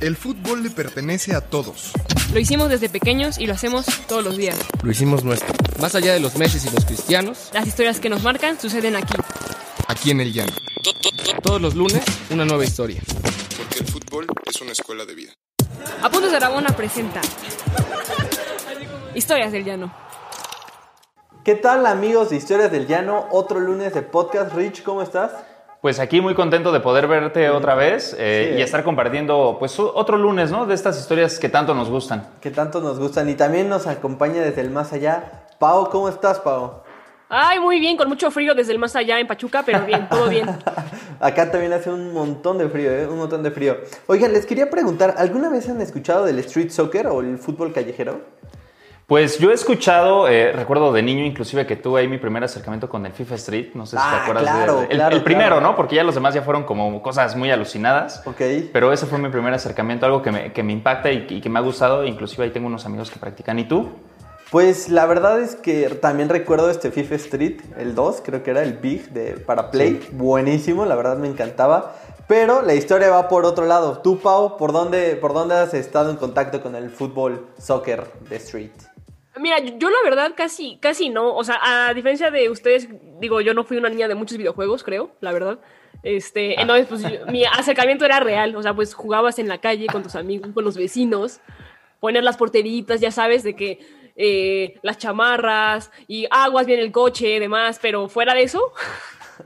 El fútbol le pertenece a todos. Lo hicimos desde pequeños y lo hacemos todos los días. Lo hicimos nuestro. Más allá de los Messi y los cristianos, Las historias que nos marcan suceden aquí. Aquí en el llano. todos los lunes, una nueva historia. Porque el fútbol es una escuela de vida. Apuntes de Aragona presenta Historias del Llano. ¿Qué tal amigos de Historias del Llano? Otro lunes de podcast. Rich, ¿cómo estás? Pues aquí muy contento de poder verte otra vez eh, Sí. y estar compartiendo pues otro lunes, ¿no? De estas historias que tanto nos gustan. Que tanto nos gustan. Y también nos acompaña desde el más allá. Pau, ¿cómo estás, Pau? Ay, muy bien, con mucho frío desde el más allá en Pachuca, pero bien, todo bien. Acá también hace un montón de frío, ¿eh? Un montón de frío. Oigan, les quería preguntar, ¿alguna vez han escuchado del street soccer o el fútbol callejero? Pues yo he escuchado, eh, recuerdo de niño inclusive que tuve ahí mi primer acercamiento con el FIFA Street, no sé si Ah, te acuerdas. de- claro, el, claro, el primero, claro. ¿no? Porque ya los demás ya fueron como cosas muy alucinadas. Ok. Pero ese fue mi primer acercamiento, algo que me, que me impacta y, y que me ha gustado. Inclusive ahí tengo unos amigos que practican. ¿Y tú? Pues la verdad es que también recuerdo este FIFA Street, el 2, creo que era el Big de, para Play. Buenísimo, la verdad me encantaba. Pero la historia va por otro lado. Tú, Pau, ¿por dónde, ¿por dónde has estado en contacto con el fútbol soccer de Street? Mira, yo, la verdad casi, casi no. O sea, a diferencia de ustedes, digo, yo no fui una niña de muchos videojuegos, creo, la verdad. Este, entonces, pues yo- mi acercamiento era real. O sea, pues jugabas en la calle con tus amigos, con los vecinos, poner las porteritas, ya sabes, de que eh, las chamarras y aguas bien el coche demás, pero fuera de eso,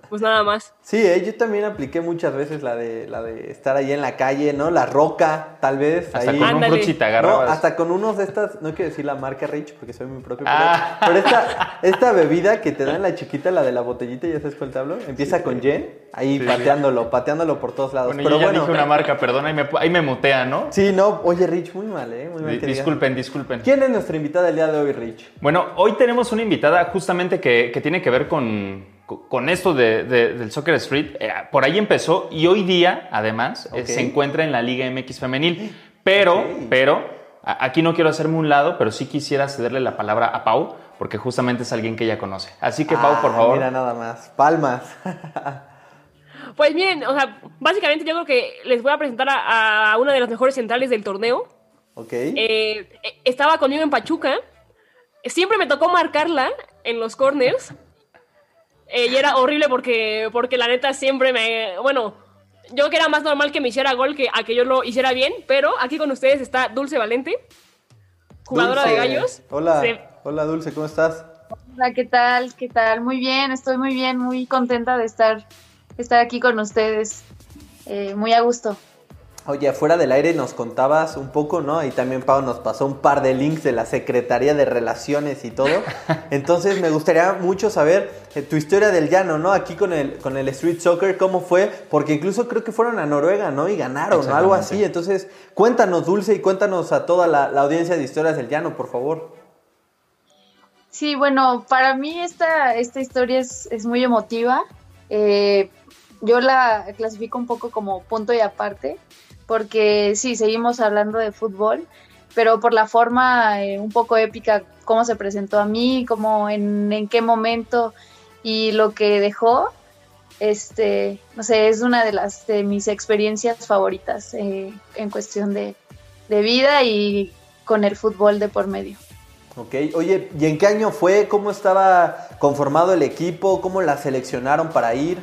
pues nada más. Sí, eh, yo también apliqué muchas veces la de, la de estar ahí en la calle, ¿no? La roca, tal vez. Hasta ahí. con un No, agarrabas. hasta con unos de estas, no quiero decir la marca Rich porque soy muy propio, pero, Ah. pero esta, esta bebida que te dan la chiquita, la de la botellita, ya sabes cuál te hablo, empieza con Jen, ahí Sí, pateándolo, pateándolo por todos lados. Bueno, pero yo ya bueno, dije una marca, perdón, ahí me, ahí me mutean, ¿no? sí, no, oye Rich, muy mal, ¿eh? Muy mal disculpen, disculpen. ¿Quién es nuestra invitada el día de hoy, Rich? Bueno, hoy tenemos una invitada justamente que, que tiene que ver con, con esto de- de- del Soccer Street. Eh, por ahí empezó y hoy día, además, eh, se encuentra en la Liga MX Femenil. Pero, pero, a- aquí no quiero hacerme un lado, pero sí quisiera cederle la palabra a Pau, porque justamente es alguien que ella conoce. Así que, Pau, por Ah, favor. Mira nada más, palmas. Pues miren, o sea, básicamente yo creo que les voy a presentar a, a una de las mejores centrales del torneo. ok. Eh, estaba conmigo en Pachuca. Siempre me tocó marcarla en los corners. Eh, y era horrible porque, porque la neta siempre me... Bueno, yo creo que era más normal que me hiciera gol que a que yo lo hiciera bien. Pero aquí con ustedes está Dulce Valente, jugadora Dulce. de gallos. Hola, Se- hola Dulce, ¿cómo estás? Hola, ¿qué tal? ¿Qué tal? Muy bien, estoy muy bien, muy contenta de estar, estar aquí con ustedes. Eh, muy a gusto. Oye, afuera del aire nos contabas un poco, ¿no? Y también Pau nos pasó un par de links de la Secretaría de Relaciones y todo. Entonces me gustaría mucho saber eh, tu historia del llano, ¿no? Aquí con el, con el Street Soccer, ¿cómo fue? Porque incluso creo que fueron a Noruega, ¿no? Y ganaron, ¿no? Algo así. Entonces, cuéntanos, Dulce, y cuéntanos a toda la, la audiencia de Historias del Llano, por favor. Sí, bueno, para mí esta, esta historia es, es muy emotiva. Eh, yo la clasifico un poco como punto y aparte, porque sí, seguimos hablando de fútbol, pero por la forma eh, un poco épica, cómo se presentó a mí, cómo en, en qué momento y lo que dejó, este, no sé, es una de las de mis experiencias favoritas eh, en cuestión de, de vida y con el fútbol de por medio. Ok, oye, ¿y en qué año fue? ¿Cómo estaba conformado el equipo? ¿Cómo la seleccionaron para ir?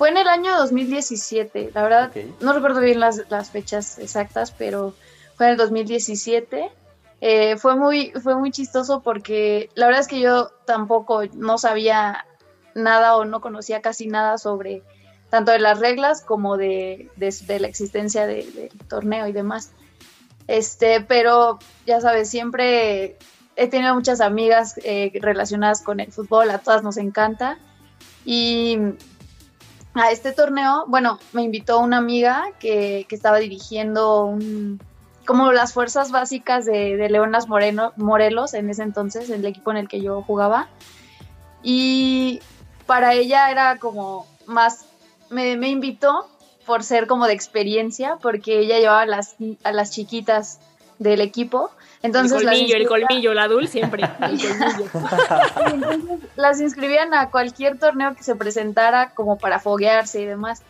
Fue en el año 2017, la verdad, no recuerdo bien las, las fechas exactas, pero fue en el 2017. Eh, fue, muy, fue muy chistoso porque la verdad es que yo tampoco no sabía nada o no conocía casi nada sobre tanto de las reglas como de, de- de la existencia de- del torneo y demás. Este, pero ya sabes, siempre he tenido muchas amigas eh, relacionadas con el fútbol, a todas nos encanta. Y a este torneo, bueno, me invitó una amiga que, que estaba dirigiendo un, como las fuerzas básicas de, de Leonas Moreno, Morelos en ese entonces, el equipo en el que yo jugaba. Y para ella era como más, me, me invitó por ser como de experiencia, porque ella llevaba las, a las chiquitas del equipo. Entonces el colmillo, el colmillo, la Dul siempre. El colmillo. y entonces las inscribían a cualquier torneo que se presentara como para foguearse y demás.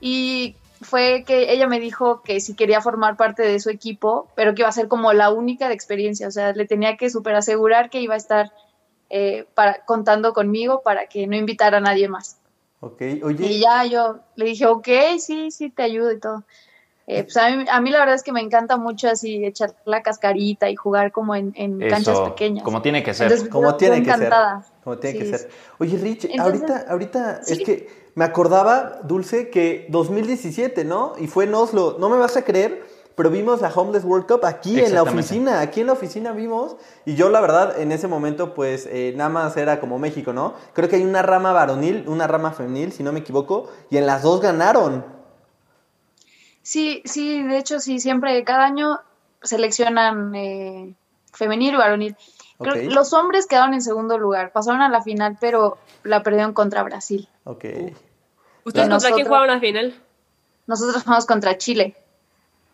Y fue que ella me dijo que si quería formar parte de su equipo, pero que iba a ser como la única de experiencia, o sea, le tenía que super asegurar que iba a estar eh, para, contando conmigo para que no invitara a nadie más. Ok, oye. Y ya yo le dije, ok, sí, sí, te ayudo y todo. Eh, pues a mí, a mí la verdad es que me encanta mucho así echar la cascarita y jugar como en, en canchas pequeñas. como tiene que ser. Entonces, Como tiene que ser. encantada. Como tiene que ser. Oye, Rich, Entonces- ahorita, ahorita es que me acordaba, Dulce, que 2017, ¿no? Y fue en Oslo. No me vas a creer, pero vimos la Homeless World Cup aquí en la oficina. Aquí en la oficina vimos. Y yo, la verdad, en ese momento, pues eh, nada más era como México, ¿no? Creo que hay una rama varonil, una rama femenil, si no me equivoco. Y en las dos ganaron. Sí, sí, de hecho sí, siempre, cada año seleccionan eh, femenil y varonil. Creo Ok. que Los hombres quedaron en segundo lugar, pasaron a la final, pero la perdieron contra Brasil. Ok. ¿Ustedes Y contra quién nosotros- jugaron la final? Nosotros jugamos contra Chile.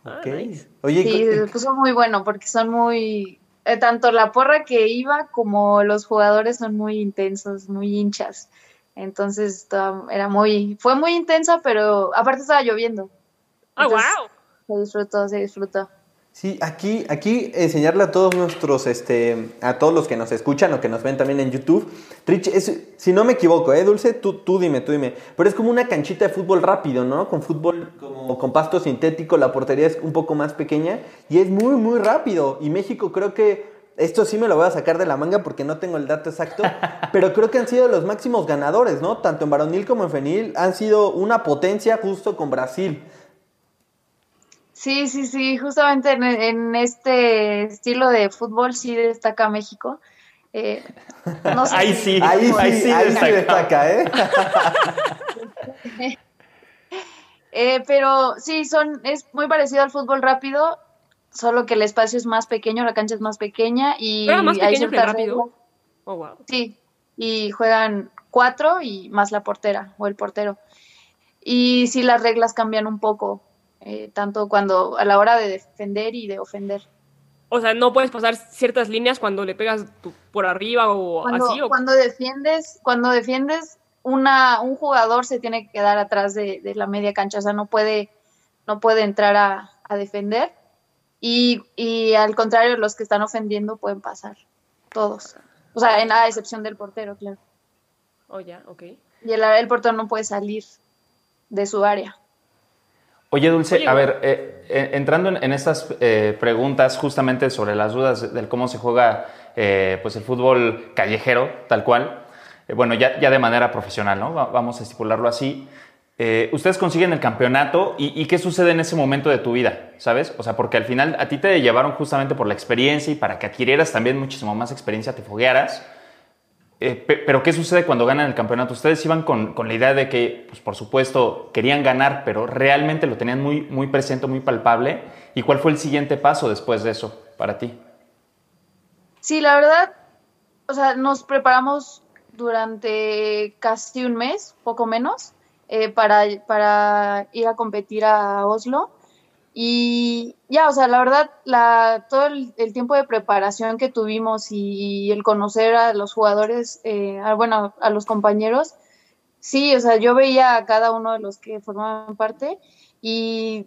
Ah, Uh, ok. Oye, Sí, se puso muy bueno porque son muy, eh, tanto la porra que iba como los jugadores son muy intensos, muy hinchas. Entonces estaba- era muy, fue muy intensa, pero aparte estaba lloviendo. Ah, Entonces, wow. Se disfrutó, se disfrutó. Sí, aquí, aquí enseñarle a todos nuestros, este, a todos los que nos escuchan o que nos ven también en YouTube. Rich, es, si no me equivoco, ¿eh, Dulce? Tú, tú dime, tú dime. Pero es como una canchita de fútbol rápido, ¿no? Con fútbol como con pasto sintético, la portería es un poco más pequeña y es muy, muy rápido. Y México creo que, esto sí me lo voy a sacar de la manga porque no tengo el dato exacto, pero creo que han sido los máximos ganadores, ¿no? Tanto en varonil como en femenil han sido una potencia justo con Brasil. Sí, sí, sí, justamente en, en este estilo de fútbol sí destaca México. Eh, no sé Ahí sí. Ahí sí, Ahí ahí sí destaca. destaca, ¿eh? Eh, pero sí, son, es muy parecido al fútbol rápido, solo que el espacio es más pequeño, la cancha es más pequeña y ¿Era más hay que rápido? Oh, wow. Sí, y juegan cuatro y más la portera o el portero. Y sí, las reglas cambian un poco, eh, tanto cuando a la hora de defender y de ofender. O sea, no puedes pasar ciertas líneas cuando le pegas tu- por arriba o Cuando, así. O... cuando defiendes, cuando defiendes, una, un jugador se tiene que quedar atrás de, de la media cancha, o sea, no puede, no puede entrar a, a defender. Y, y al contrario, los que están ofendiendo pueden pasar, todos. O sea, en la excepción del portero, claro. Oh, ya, ok. Y el, el portero no puede salir de su área. Oye, Dulce, Oye, a ver, eh, eh, entrando en, en estas eh, preguntas justamente sobre las dudas del cómo se juega eh, pues el fútbol callejero, tal cual, eh, bueno, ya, ya de manera profesional, ¿no? Va- vamos a estipularlo así. Eh, ustedes consiguen el campeonato y, y qué sucede en ese momento de tu vida, ¿sabes? O sea, porque al final a ti te llevaron justamente por la experiencia y para que adquirieras también muchísimo más experiencia, te foguearas. Eh, pe- pero ¿qué sucede cuando ganan el campeonato? Ustedes iban con, con la idea de que, pues, por supuesto, querían ganar, pero realmente lo tenían muy, muy presente, muy palpable. ¿Y cuál fue el siguiente paso después de eso para ti? Sí, la verdad, o sea, nos preparamos durante casi un mes, poco menos, eh, para, para ir a competir a Oslo. Y ya, o sea, la verdad, la, todo el, tiempo de preparación que tuvimos y, el conocer a los jugadores, eh, a- bueno, a los compañeros, sí, o sea, yo veía a cada uno de los que formaban parte y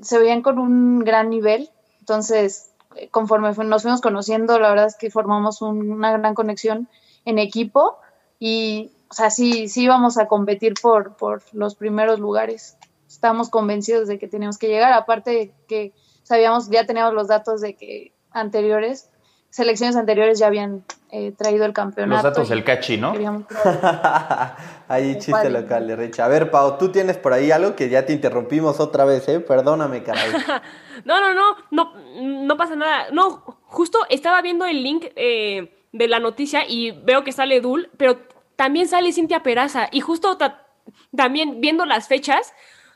se veían con un gran nivel. Entonces, eh, conforme nos fuimos conociendo, la verdad es que formamos un- una gran conexión en equipo y, o sea, sí, sí íbamos a competir por, por los primeros lugares. Estábamos convencidos de que teníamos que llegar, aparte de que sabíamos, ya teníamos los datos de que anteriores, selecciones anteriores ya habían eh, traído el campeonato. Los datos del cachi, ¿no? queríamos- ahí chiste padre. local de Rich. A ver, Pau, tú tienes por ahí algo que ya te interrumpimos otra vez, ¿eh? Perdóname, caray. No, no, no, no, no pasa nada. No, justo estaba viendo el link eh, de la noticia y veo que sale Dul, pero también sale Cintia Peraza. Y justo ta- también viendo las fechas,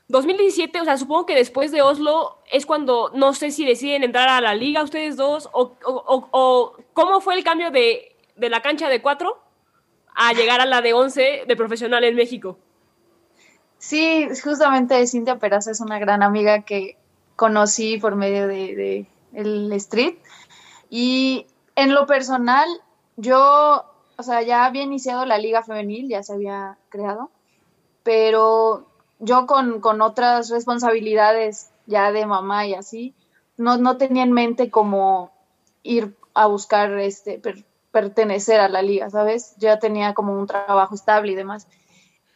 2017, o sea, supongo que después de Oslo es cuando no sé si deciden entrar a la liga ustedes dos o, o- o- cómo fue el cambio de, de la cancha de cuatro a llegar a la de 11 de profesional en México. Sí, justamente Cintia Peraza es una gran amiga que conocí por medio de, de el street. Y en lo personal, yo, o sea, ya había iniciado la liga femenil, ya se había creado, pero yo con, con otras responsabilidades ya de mamá y así, no, no tenía en mente como ir a buscar este per- pertenecer a la liga, ¿sabes? Yo ya tenía como un trabajo estable y demás.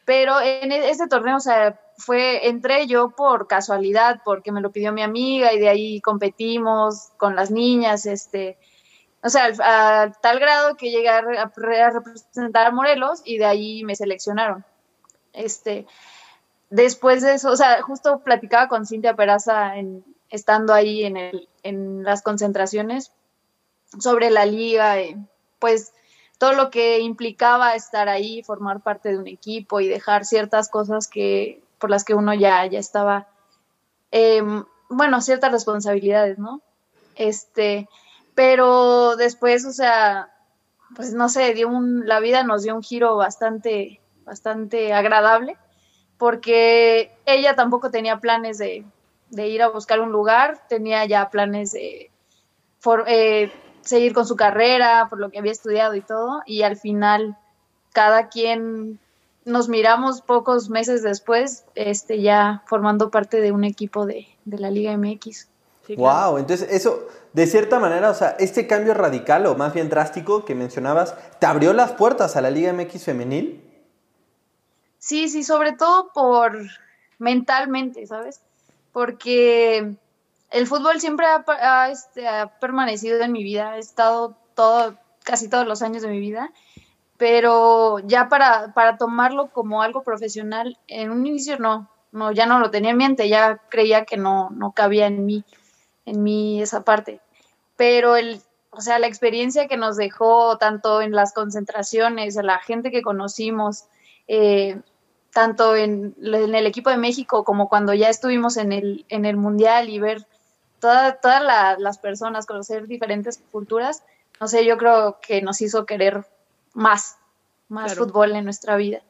Pero en e- este torneo, o sea, fue, entré yo por casualidad, porque me lo pidió mi amiga y de ahí competimos con las niñas, este, o sea, a, tal grado que llegué a, a representar a Morelos y de ahí me seleccionaron. Este, después de eso, o sea, justo platicaba con Cintia Peraza en, estando ahí en, el, en las concentraciones sobre la liga, eh, pues todo lo que implicaba estar ahí, formar parte de un equipo y dejar ciertas cosas que por las que uno ya, ya estaba, eh, bueno, ciertas responsabilidades, ¿no? Este, pero después, o sea, pues no sé, dio un, la vida nos dio un giro bastante, bastante agradable, porque ella tampoco tenía planes de, de ir a buscar un lugar, tenía ya planes de for- eh, seguir con su carrera, por lo que había estudiado y todo, y al final cada quien nos miramos pocos meses después, este, ya formando parte de un equipo de, de la Liga MX. Sí, claro. Wow, entonces eso, de cierta manera, o sea, este cambio radical o más bien drástico que mencionabas, ¿te abrió las puertas a la Liga MX femenil? Sí, sí, sobre todo por mentalmente, ¿sabes? Porque el fútbol siempre ha, ha, este, ha permanecido en mi vida, he estado todo, casi todos los años de mi vida, pero ya para, para tomarlo como algo profesional, en un inicio no, no, ya no lo tenía en mente, ya creía que no, no cabía en mí, en mí esa parte. Pero el, o sea, la experiencia que nos dejó tanto en las concentraciones, a la gente que conocimos, eh, tanto en, en el equipo de México como cuando ya estuvimos en el, en el Mundial y ver toda- todas la- las personas, conocer diferentes culturas, no sé, yo creo que nos hizo querer más, más Claro. fútbol en nuestra vida.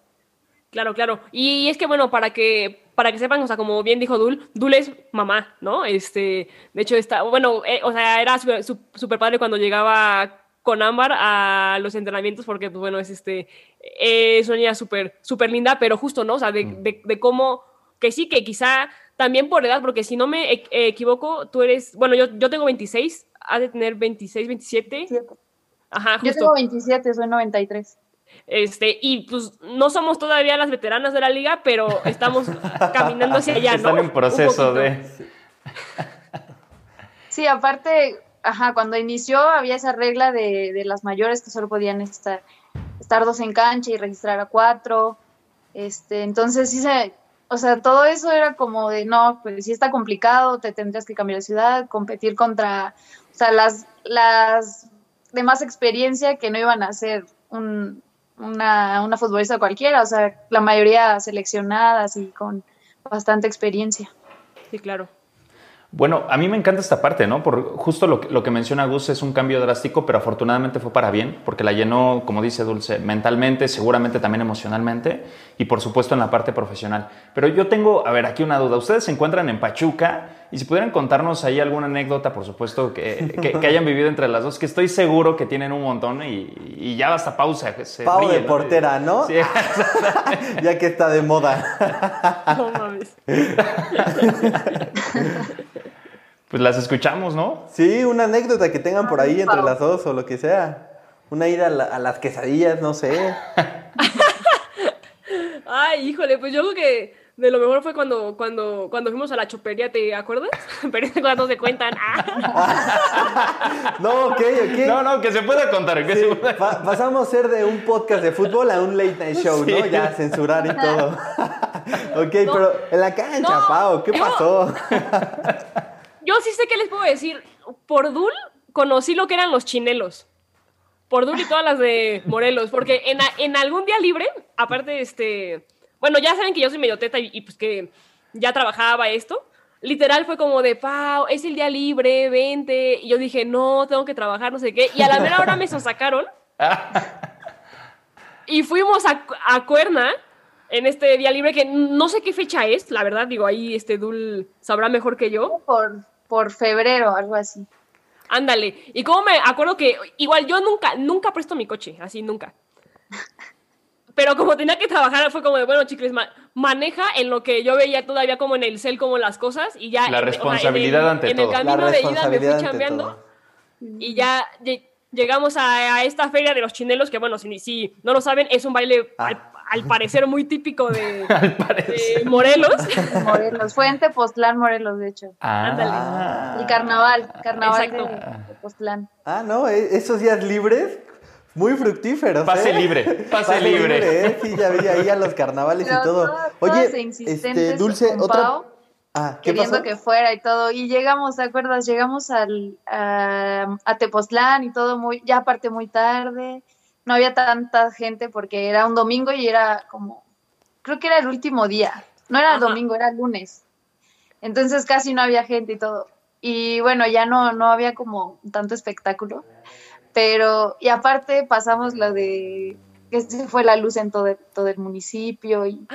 Claro, claro. Y es que, bueno, para que, para que sepan, o sea, como bien dijo Dul, Dul es mamá, ¿no? Este, de hecho, está, bueno, eh, o sea, era súper padre cuando llegaba con Ámbar a los entrenamientos, porque, pues, bueno, es este, es una niña súper, súper linda, pero justo, ¿no? O sea, de, de, de cómo, que sí, que quizá también por edad, porque si no me e- equivoco, tú eres, bueno, yo, yo tengo 26, has de tener 26, 27. Ajá, Yo tengo 27, soy 93. Este, y pues no somos todavía las veteranas de la liga, pero estamos caminando hacia allá, ¿no? Están en proceso de... Sí, aparte, ajá, cuando inició había esa regla de, de las mayores que solo podían estar, estar dos en cancha y registrar a cuatro. Este, entonces sí se, o sea, todo eso era como de no, pues sí está complicado, te tendrías que cambiar de ciudad, competir contra, o sea, las, las de más experiencia que no iban a ser un, una, una futbolista cualquiera, o sea, la mayoría seleccionadas y con bastante experiencia. Sí, claro. Bueno, a mí me encanta esta parte, ¿no? Por justo lo, que- lo que menciona Gus es un cambio drástico, pero afortunadamente fue para bien, porque la llenó, como dice Dulce, mentalmente, seguramente también emocionalmente y por supuesto en la parte profesional. Pero yo tengo, a ver, aquí una duda. Ustedes se encuentran en Pachuca y si pudieran contarnos ahí alguna anécdota, por supuesto, que, que- que hayan vivido entre las dos, que estoy seguro que tienen un montón y, y ya basta pausa. Se Pau de portera, ¿no? Sí. ya que está de moda. No mames. Pues las escuchamos, ¿no? Sí, una anécdota que tengan por ahí entre las dos o lo que sea. Una ida a, la- a las quesadillas, no sé. Ay, híjole, pues yo creo que de lo mejor fue cuando, cuando, cuando fuimos a la chopería, ¿te acuerdas? Pero cuando se cuentan. Ah. No, ok, ok. No, no, que se pueda contar. Que Sí, se pueda- pa- pasamos a ser de un podcast de fútbol a un late night show, ¿no? Ya censurar y todo. ok, No. pero en la cancha, No. Pau, ¿qué Yo- pasó? Yo sí sé qué les puedo decir. Por Dul conocí lo que eran los chinelos. Por Dul y todas las de Morelos. Porque en, en algún día libre, aparte, este. Bueno, ya saben que yo soy medio teta y, y pues que ya trabajaba esto. Literal fue como de, Pau, es el día libre, vente. Y yo dije, no, tengo que trabajar, no sé qué. Y a la mera hora me sacaron. y fuimos a, a Cuerna en este día libre, que no sé qué fecha es, la verdad. Digo, ahí este Dul sabrá mejor que yo. Por, por febrero, algo así. Ándale. Y como me acuerdo que igual yo nunca, nunca presto mi coche, así nunca. pero como tenía que trabajar, fue como de, bueno, chicles, ma- maneja en lo que yo veía todavía como en el cel, como las cosas, y ya... La en- o sea, en responsabilidad el- ante En todo. el La camino de ida me fui responsabilidad chambeando, y ya lle- llegamos a, a esta feria de los chinelos, que bueno, si, si no lo saben, es un baile Ah. al, al parecer muy típico de, Al parecer. de Morelos. Morelos. Fue en Tepoztlán, Morelos, de hecho. Ah. El carnaval, carnaval Exacto. de Tepoztlán. Ah, no, e- esos días libres, muy fructíferos. Pase ¿eh? libre, pase libre. ¿eh? Sí, ya vi ahí a los carnavales y todo. de Oye, insistentes este, Dulce, con otra. Pau, Ah, ¿qué queriendo pasó? que fuera y todo. Y llegamos, ¿te acuerdas? Llegamos al, a, a Tepoztlán y todo muy, ya aparte muy tarde. No había tanta gente porque era un domingo y era como, creo que era el último día. No era Ajá. domingo, era lunes. Entonces casi no había gente y todo. Y bueno, ya no, no había como tanto espectáculo. Pero, y aparte pasamos lo de que se fue la luz en todo, el- todo el municipio y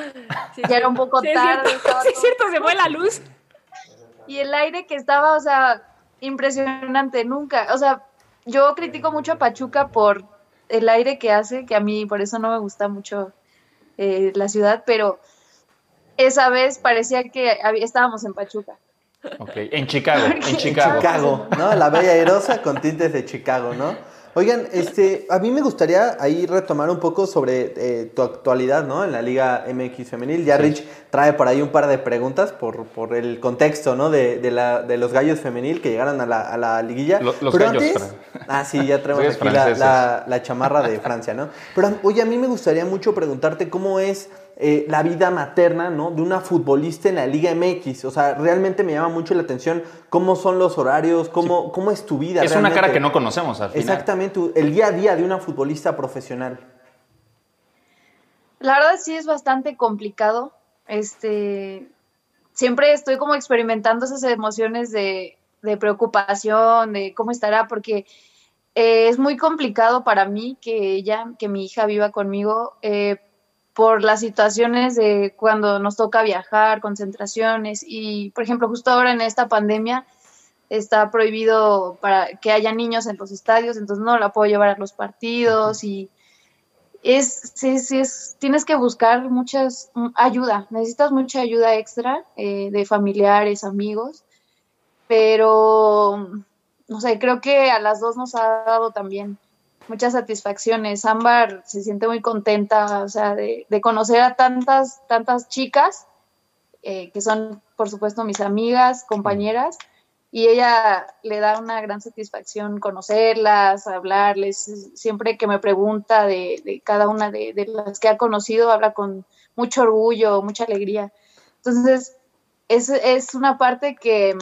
Sí, ya era un poco sí, es tarde. cierto, sí, es cierto, se fue la luz. y el aire que estaba, o sea, impresionante, nunca, o sea, yo critico mucho a Pachuca por el aire que hace, que a mí por eso no me gusta mucho eh, la ciudad, pero esa vez parecía que había- estábamos en Pachuca. Ok, en Chicago, en Chicago. Chicago, ¿no? La Bella Airosa con tintes de Chicago, ¿no? Oigan, este, a mí me gustaría ahí retomar un poco sobre eh, tu actualidad, ¿no? En la Liga MX Femenil. Ya Rich trae por ahí un par de preguntas por, por el contexto, ¿no? De, de, la, de los gallos femenil que llegaron a la, a la liguilla. Lo- los Pero gallos, antes, ah, sí, ya traemos Los aquí la, la- la chamarra de Francia, ¿no? Pero oye, a mí me gustaría mucho preguntarte cómo es eh, la vida materna, ¿no? De una futbolista en la Liga MX. O sea, realmente me llama mucho la atención cómo son los horarios, cómo, cómo es tu vida. Es una cara que no conocemos al final. Exactamente, el día a día de una futbolista profesional. La verdad sí es bastante complicado. Este, siempre estoy como experimentando esas emociones de, de preocupación, de cómo estará, porque eh, es muy complicado para mí que ella, que mi hija viva conmigo, eh, por las situaciones de cuando nos toca viajar, concentraciones y, por ejemplo, justo ahora en esta pandemia está prohibido para que haya niños en los estadios, entonces no la puedo llevar a los partidos y es, sí, sí, es, tienes que buscar muchas mm, ayuda, necesitas mucha ayuda extra eh, de familiares, amigos, pero no sé, creo que a las dos nos ha dado también muchas satisfacciones. Ámbar se siente muy contenta, o sea, de, de conocer a tantas, tantas chicas eh, que son, por supuesto, mis amigas, compañeras, y ella le da una gran satisfacción conocerlas, hablarles, siempre que me pregunta de, de cada una de, de, las que ha conocido, habla con mucho orgullo, mucha alegría. Entonces, es, es una parte que,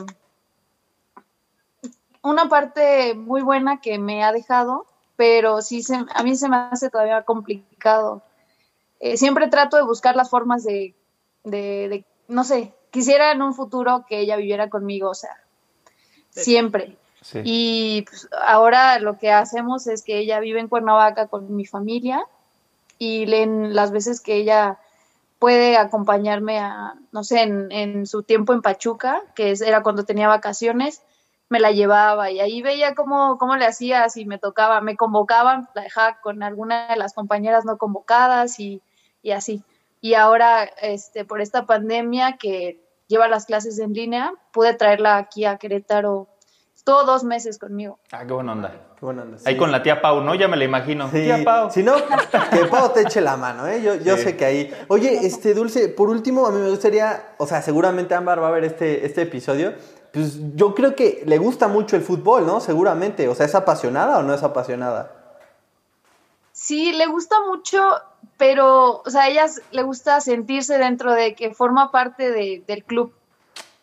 una parte muy buena que me ha dejado, pero sí, se, a mí se me hace todavía complicado. Eh, siempre trato de buscar las formas de, de, de, no sé, quisiera en un futuro que ella viviera conmigo, o sea, siempre. Sí. Y pues, ahora lo que hacemos es que ella vive en Cuernavaca con mi familia y leen las veces que ella puede acompañarme a, no sé, en, en su tiempo en Pachuca, que es, era cuando tenía vacaciones, me la llevaba y ahí veía cómo, cómo le hacía, si me tocaba, me convocaban, la dejaba con alguna de las compañeras no convocadas y, y así. Y ahora, este, por esta pandemia que lleva las clases en línea, pude traerla aquí a Querétaro todos dos meses conmigo. Ah, qué buena onda. Qué buena onda. Sí. Ahí con la tía Pau, ¿no? Ya me la imagino. Sí. Tía Pau. Si no, que Pau te eche la mano, ¿eh? Yo, yo sí. sé que ahí. Oye, este Dulce, por último, a mí me gustaría, o sea, seguramente Ámbar va a ver este, este episodio. Pues yo creo que le gusta mucho el fútbol, ¿no? Seguramente. O sea, ¿es apasionada o no es apasionada? Sí, le gusta mucho, pero, o sea, a ella le gusta sentirse dentro de que forma parte de, del club.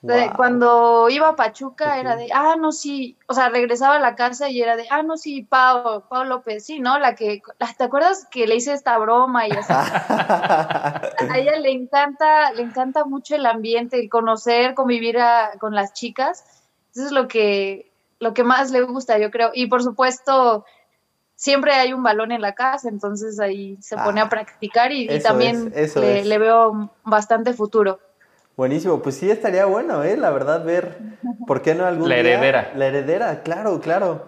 Wow. Cuando iba a Pachuca era de, ah, no, sí, o sea, regresaba a la casa y era de, ah, no, sí, Pau, Pau López, sí, ¿no? La que, ¿te acuerdas que le hice esta broma y así? a ella le encanta, le encanta mucho el ambiente, el conocer, convivir a, con las chicas, eso es lo que, lo que más le gusta, yo creo, y por supuesto, siempre hay un balón en la casa, entonces ahí se pone ah, a practicar y, y también es, le, es. le veo bastante futuro. Buenísimo, pues sí estaría bueno, ¿eh? La verdad, ver, ¿por qué no algún La heredera. Día? La heredera, claro, claro.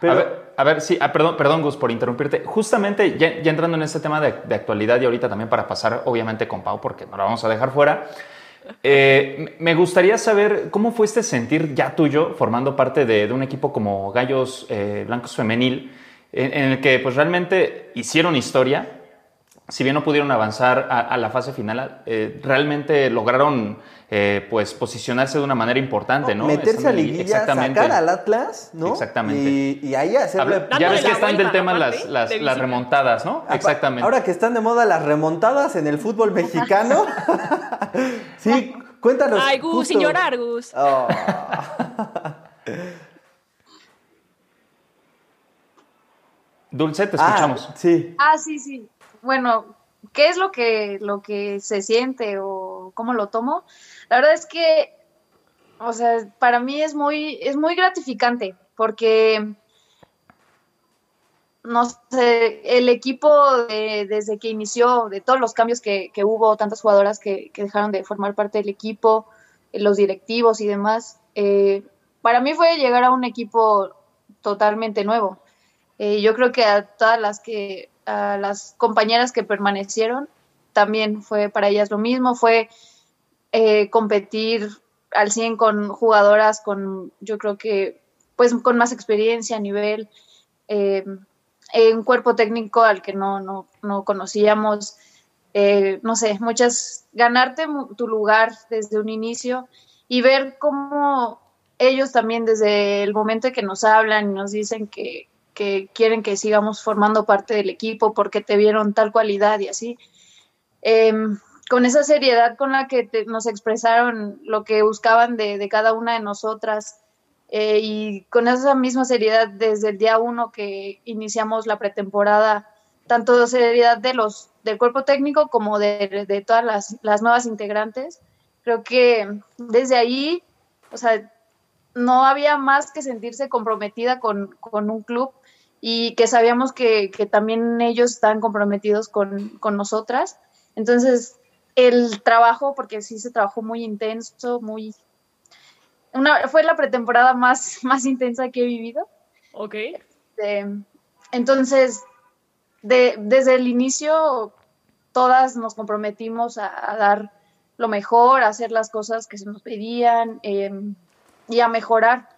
Pero, a ver, a ver, sí, ah, perdón, perdón, Gus, por interrumpirte. Justamente ya, entrando en este tema de, actualidad y ahorita también para pasar, obviamente, con Pau, porque no la vamos a dejar fuera. Eh, me gustaría saber cómo fue este sentir ya tuyo formando parte de, un equipo como Gallos eh, Blancos Femenil, en, en, el que pues realmente hicieron historia, si bien no pudieron avanzar a, la fase final, eh, realmente lograron eh, pues posicionarse de una manera importante, ¿no? Meterse a liguilla, sacar al Atlas, ¿no? Exactamente. Y, ahí hacerle... ya ves que están del tema las, las, remontadas, ¿no? Exactamente. Ahora que están de moda las remontadas en el fútbol mexicano. sí, cuéntanos. Ay, Gus, sin llorar, Gus. Oh. Dulce, te escuchamos. Ah, sí. Ah, sí, sí bueno, ¿qué es lo que, lo que se siente o cómo lo tomo? La verdad es que, o sea, para mí es muy, es muy gratificante porque, no sé, el equipo desde que inició, de todos los cambios que, hubo, tantas jugadoras que, dejaron de formar parte del equipo, los directivos y demás, eh, para mí fue llegar a un equipo totalmente nuevo. Eh, yo creo que a todas las que a las compañeras que permanecieron, también fue para ellas lo mismo, fue eh, competir al 100 con jugadoras con, yo creo que, pues con más experiencia a nivel, eh, un cuerpo técnico al que no, no, no conocíamos, eh, no sé, muchas, ganarte tu lugar desde un inicio y ver cómo ellos también desde el momento que nos hablan y nos dicen que, que quieren que sigamos formando parte del equipo porque te vieron tal cualidad y así. Em, con esa seriedad con la que nos expresaron lo que buscaban de, cada una de nosotras eh, y con esa misma seriedad desde el día uno que iniciamos la pretemporada, tanto seriedad de los, del cuerpo técnico como de, todas las, las, nuevas integrantes, creo que desde ahí, o sea, no había más que sentirse comprometida con, con un club y que sabíamos que, también ellos estaban comprometidos con, nosotras. Entonces, el trabajo, porque sí se trabajó muy intenso, muy... Una, fue la pretemporada más, más intensa que he vivido. Ok. Este, entonces, de, desde el inicio, todas nos comprometimos a, dar lo mejor, a hacer las cosas que se nos pedían em, y a mejorar.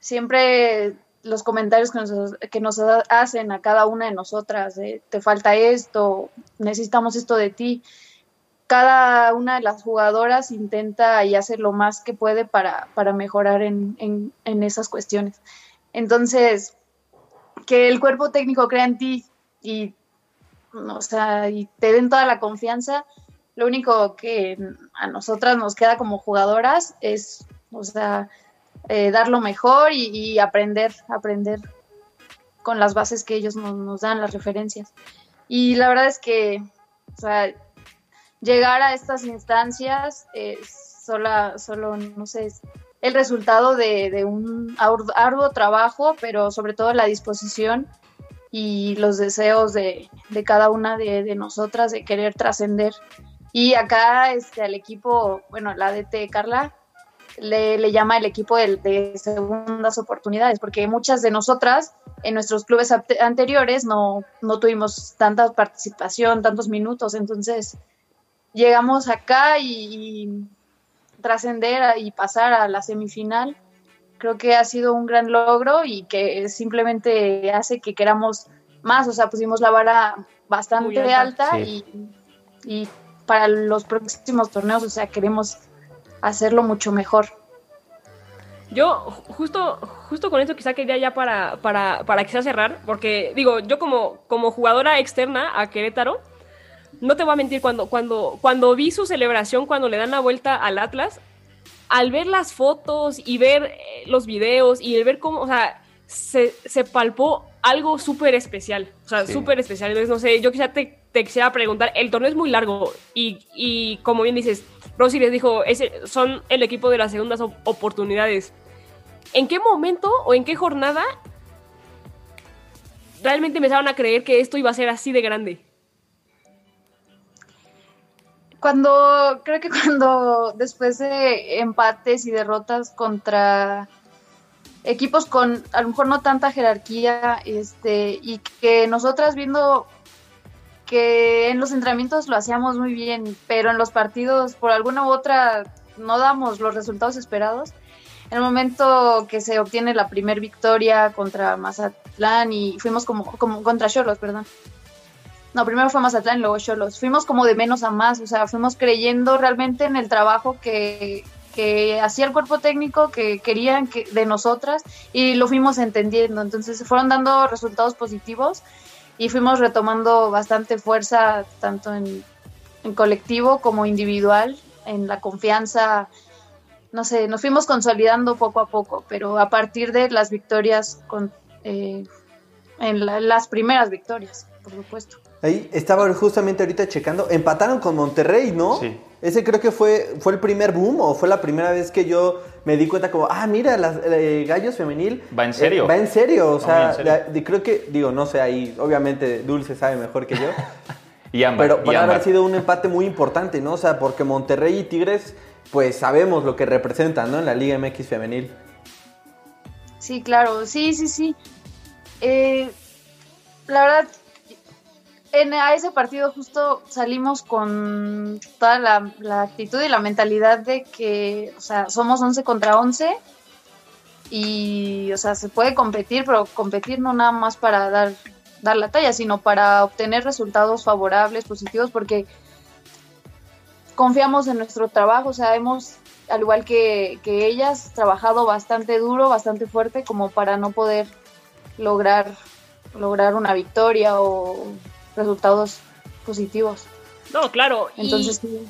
Siempre los comentarios que nos, que nos hacen a cada una de nosotras, de, te falta esto, necesitamos esto de ti. Cada una de las jugadoras intenta y hace lo más que puede para, para mejorar en, en, esas cuestiones. Entonces, que el cuerpo técnico crea en ti y, o sea, y te den toda la confianza, lo único que a nosotras nos queda como jugadoras es, o sea, eh, dar lo mejor y, aprender, aprender con las bases que ellos nos, dan, las referencias. Y la verdad es que, llegar a estas instancias es solo, solo, no sé, es el resultado de, un arduo trabajo, pero sobre todo la disposición y los deseos de, cada una de, nosotras de querer trascender. Y acá este, al equipo, bueno, la DT Carla, le, llama el equipo de, segundas oportunidades, porque muchas de nosotras en nuestros clubes anteriores no, no tuvimos tanta participación, tantos minutos, entonces llegamos acá y, trascender y pasar a la semifinal, creo que ha sido un gran logro y que simplemente hace que queramos más, o sea, pusimos la vara bastante alta, y, y para los próximos torneos, o sea, queremos hacerlo mucho mejor. Yo justo, justo con esto quizá quería ya para, para, para quizá cerrar, porque digo, yo como, como jugadora externa a Querétaro, no te voy a mentir, cuando, cuando, cuando vi su celebración, cuando le dan la vuelta al Atlas, al ver las fotos y ver eh, los videos y el ver cómo, o sea, se, se palpó algo súper especial, o sea, súper especial. Entonces, no sé, yo quizá te, te, quisiera preguntar, el torneo es muy largo y, y como bien dices, Rosy les dijo, son el equipo de las segundas oportunidades. ¿En qué momento o en qué jornada realmente empezaron a creer que esto iba a ser así de grande? Cuando, creo que cuando después de empates y derrotas contra equipos con a lo mejor no tanta jerarquía, este, y que nosotras viendo que en los entrenamientos lo hacíamos muy bien, pero en los partidos por alguna u otra no damos los resultados esperados. En el momento que se obtiene la primer victoria contra Mazatlán y fuimos como, como contra Cholos, perdón. No, primero fue Mazatlán luego Cholos. Fuimos como de menos a más, o sea, fuimos creyendo realmente en el trabajo que, que hacía el cuerpo técnico, que querían que, de nosotras y lo fuimos entendiendo. Entonces se fueron dando resultados positivos y fuimos retomando bastante fuerza tanto en, en colectivo como individual, en la confianza, no sé, nos fuimos consolidando poco a poco, pero a partir de las victorias, con, eh, en la, las primeras victorias, por supuesto. Ahí estaba justamente ahorita checando, empataron con Monterrey, ¿no? Sí. Ese creo que fue, fue el primer boom o fue la primera vez que yo me di cuenta como, ah, mira, las eh, Gallos Femenil. Va en serio. eh, va en serio, o Va sea, muy en serio. la- de- creo que, digo, no sé, ahí obviamente Dulce sabe mejor que yo, Y ámbar. pero y puede haber sido un empate muy importante, ¿no? O sea, porque Monterrey y Tigres, pues sabemos lo que representan, ¿no? En la Liga MX Femenil. Sí, claro, sí, sí, sí. Eh, la verdad, en, a ese partido justo salimos con toda la, la actitud y la mentalidad de que, o sea, somos 11 contra 11 y, o sea, se puede competir, pero competir no nada más para dar, dar la talla, sino para obtener resultados favorables, positivos, porque confiamos en nuestro trabajo, o sea, hemos, al igual que, que ellas, trabajado bastante duro, bastante fuerte, como para no poder lograr, lograr una victoria o resultados positivos. No, claro. Entonces, sí.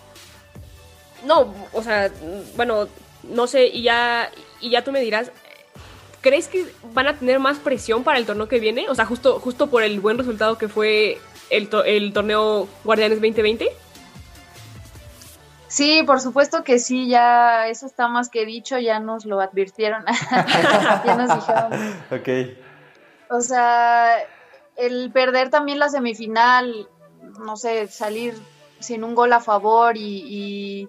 No, o sea, bueno, no sé, y ya, y ya tú me dirás, ¿crees que van a tener más presión para el torneo que viene? O sea, justo, justo por el buen resultado que fue el, to- el torneo Guardianes 2020. Sí, por supuesto que sí, ya eso está más que dicho, ya nos lo advirtieron, ya nos dijeron. Ok. O sea, el perder también la semifinal, no sé, salir sin un gol a favor y,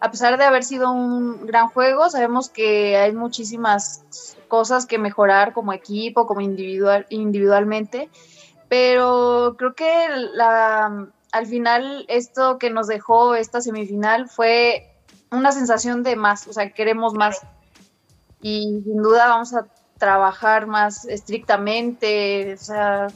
a pesar de haber sido un gran juego, sabemos que hay muchísimas cosas que mejorar como equipo, como individual, individualmente, pero creo que la, al final esto que nos dejó esta semifinal fue una sensación de más, o sea, queremos más y sin duda vamos a trabajar más estrictamente, o sea,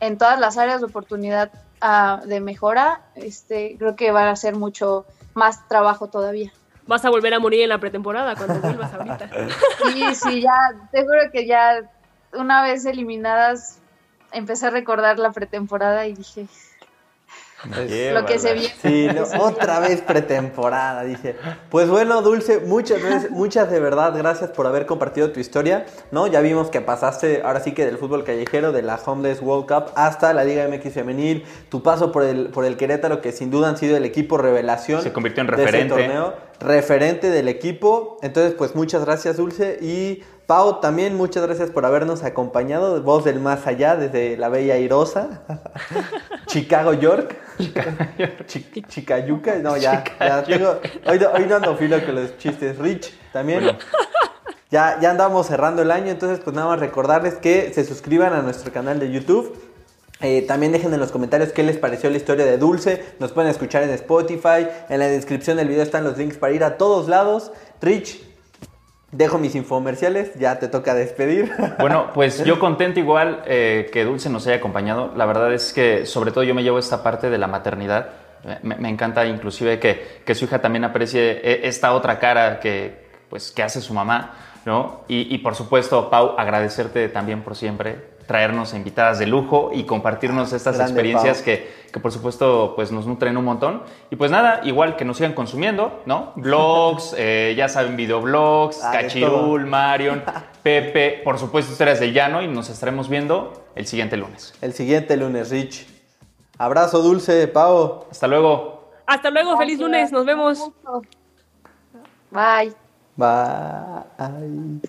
en todas las áreas de oportunidad ah, de mejora, este, creo que va a ser mucho más trabajo todavía. Vas a volver a morir en la pretemporada cuando vuelvas ahorita. Sí, sí, ya, te juro que ya una vez eliminadas empecé a recordar la pretemporada y dije, Lo que se viene. Sí, no, otra vez pretemporada, dije. Pues bueno, Dulce, muchas veces, muchas de verdad, gracias por haber compartido tu historia, ¿no? Ya vimos que pasaste ahora sí que del fútbol callejero, de la Homeless World Cup hasta la Liga MX femenil, tu paso por el por el Querétaro que sin duda han sido el equipo revelación Se convirtió en de ese referente. torneo, referente del equipo. Entonces, pues muchas gracias, Dulce y Pau, también muchas gracias por habernos acompañado, voz del más allá desde la bella Irosa, Chicago, York. Chi- Chicayuca, no, ya, ya tengo. Hoy, no- hoy no ando filo con los chistes. Rich, también. Ya, ya andamos cerrando el año, entonces, pues nada más recordarles que se suscriban a nuestro canal de YouTube. Eh, también dejen en los comentarios qué les pareció la historia de Dulce. Nos pueden escuchar en Spotify. En la descripción del video están los links para ir a todos lados. Rich, dejo mis infomerciales. Ya te toca despedir. Bueno, pues yo contento igual eh, que Dulce nos haya acompañado. La verdad es que sobre todo yo me llevo esta parte de la maternidad. Me, me encanta inclusive que, que su hija también aprecie eh, esta otra cara que, pues, que hace su mamá, ¿no? Y, y por supuesto, Pau, agradecerte también por siempre traernos invitadas de lujo y compartirnos estas Grande, experiencias que, que por supuesto pues nos nutren un montón. Y pues nada, igual que nos sigan consumiendo, ¿no? Blogs, eh, ya saben, videoblogs, Ah, Cachirul, Marion, Pepe, por supuesto historias del llano y nos estaremos viendo el siguiente lunes. El siguiente lunes, Rich. Abrazo, Dulce, Pau. Hasta luego. Hasta luego, feliz lunes, nos vemos. Bye. Bye.